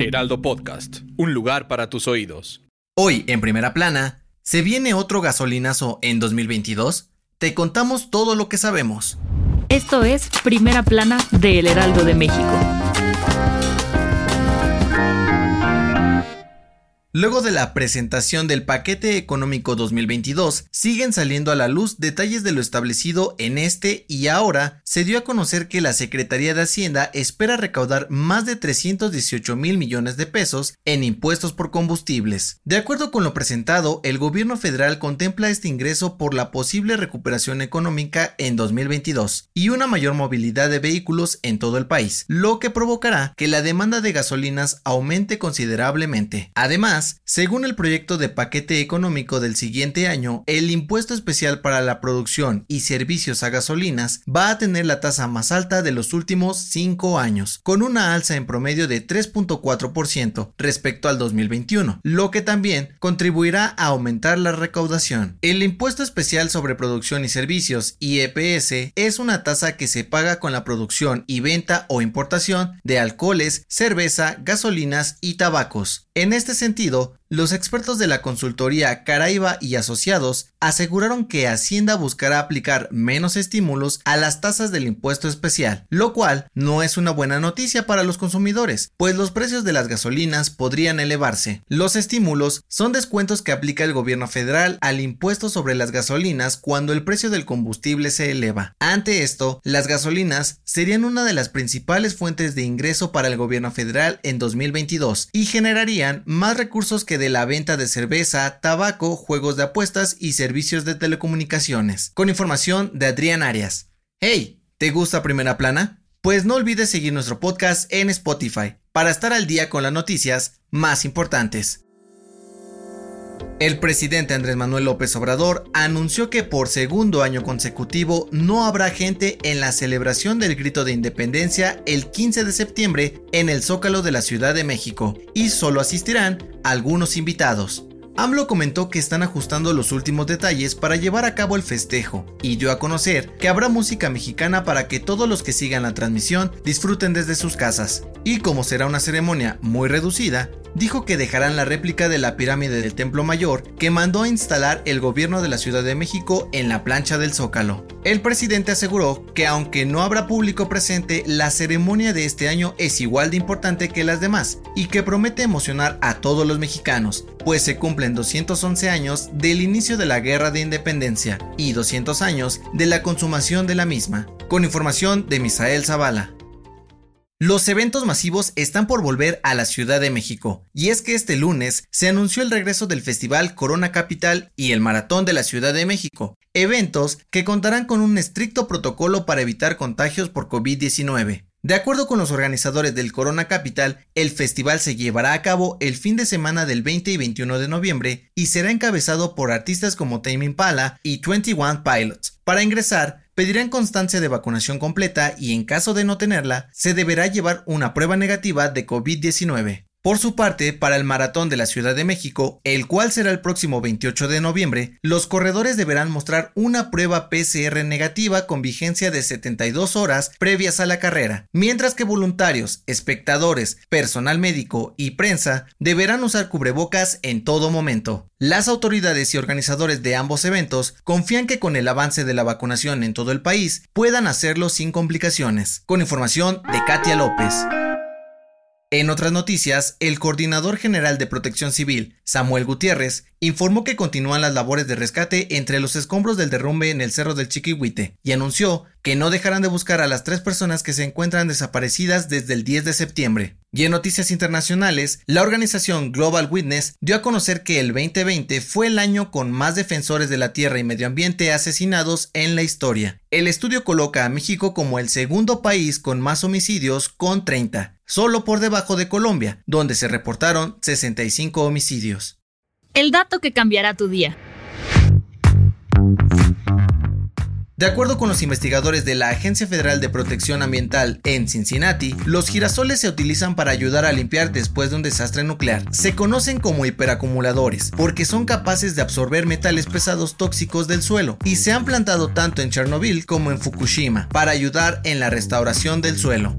Heraldo Podcast, un lugar para tus oídos. Hoy, en primera plana, ¿se viene otro gasolinazo en 2022? Te contamos todo lo que sabemos. Esto es Primera Plana de El Heraldo de México. Luego de la presentación del paquete económico 2022, siguen saliendo a la luz detalles de lo establecido en este y ahora se dio a conocer que la Secretaría de Hacienda espera recaudar más de 318 mil millones de pesos en impuestos por combustibles. De acuerdo con lo presentado, el gobierno federal contempla este ingreso por la posible recuperación económica en 2022 y una mayor movilidad de vehículos en todo el país, lo que provocará que la demanda de gasolinas aumente considerablemente. Además, según el proyecto de paquete económico del siguiente año, el impuesto especial para la producción y servicios a gasolinas va a tener la tasa más alta de los últimos cinco años, con una alza en promedio de 3.4% respecto al 2021, lo que también contribuirá a aumentar la recaudación. El impuesto especial sobre producción y servicios, IEPS, es una tasa que se paga con la producción y venta o importación de alcoholes, cerveza, gasolinas y tabacos. En este sentido, sido los expertos de la consultoría Caraiba y Asociados aseguraron que Hacienda buscará aplicar menos estímulos a las tasas del impuesto especial, lo cual no es una buena noticia para los consumidores, pues los precios de las gasolinas podrían elevarse. Los estímulos son descuentos que aplica el gobierno federal al impuesto sobre las gasolinas cuando el precio del combustible se eleva. Ante esto, las gasolinas serían una de las principales fuentes de ingreso para el gobierno federal en 2022 y generarían más recursos que de la venta de cerveza, tabaco, juegos de apuestas y servicios de telecomunicaciones. Con información de Adrián Arias. Hey, ¿te gusta Primera Plana? Pues no olvides seguir nuestro podcast en Spotify para estar al día con las noticias más importantes. El presidente Andrés Manuel López Obrador anunció que por segundo año consecutivo no habrá gente en la celebración del grito de independencia el 15 de septiembre en el Zócalo de la Ciudad de México y solo asistirán algunos invitados. AMLO comentó que están ajustando los últimos detalles para llevar a cabo el festejo y dio a conocer que habrá música mexicana para que todos los que sigan la transmisión disfruten desde sus casas. Y como será una ceremonia muy reducida, dijo que dejarán la réplica de la pirámide del Templo Mayor que mandó a instalar el gobierno de la Ciudad de México en la plancha del Zócalo. El presidente aseguró que aunque no habrá público presente, la ceremonia de este año es igual de importante que las demás y que promete emocionar a todos los mexicanos, pues se cumplen 211 años del inicio de la Guerra de Independencia y 200 años de la consumación de la misma. Con información de Misael Zavala. Los eventos masivos están por volver a la Ciudad de México, y es que este lunes se anunció el regreso del Festival Corona Capital y el Maratón de la Ciudad de México, eventos que contarán con un estricto protocolo para evitar contagios por COVID-19. De acuerdo con los organizadores del Corona Capital, el festival se llevará a cabo el fin de semana del 20 y 21 de noviembre y será encabezado por artistas como Tame Impala y 21 Pilots. Para ingresar, pedirán constancia de vacunación completa y en caso de no tenerla, se deberá llevar una prueba negativa de COVID-19. Por su parte, para el Maratón de la Ciudad de México, el cual será el próximo 28 de noviembre, los corredores deberán mostrar una prueba PCR negativa con vigencia de 72 horas previas a la carrera, mientras que voluntarios, espectadores, personal médico y prensa deberán usar cubrebocas en todo momento. Las autoridades y organizadores de ambos eventos confían que con el avance de la vacunación en todo el país puedan hacerlo sin complicaciones. Con información de Katia López. En otras noticias, el coordinador general de Protección Civil, Samuel Gutiérrez, informó que continúan las labores de rescate entre los escombros del derrumbe en el Cerro del Chiquihuite y anunció que no dejarán de buscar a las tres personas que se encuentran desaparecidas desde el 10 de septiembre. Y en noticias internacionales, la organización Global Witness dio a conocer que el 2020 fue el año con más defensores de la tierra y medio ambiente asesinados en la historia. El estudio coloca a México como el segundo país con más homicidios con 30, solo por debajo de Colombia, donde se reportaron 65 homicidios. El dato que cambiará tu día. De acuerdo con los investigadores de la Agencia Federal de Protección Ambiental en Cincinnati, los girasoles se utilizan para ayudar a limpiar después de un desastre nuclear. Se conocen como hiperacumuladores porque son capaces de absorber metales pesados tóxicos del suelo y se han plantado tanto en Chernobyl como en Fukushima para ayudar en la restauración del suelo.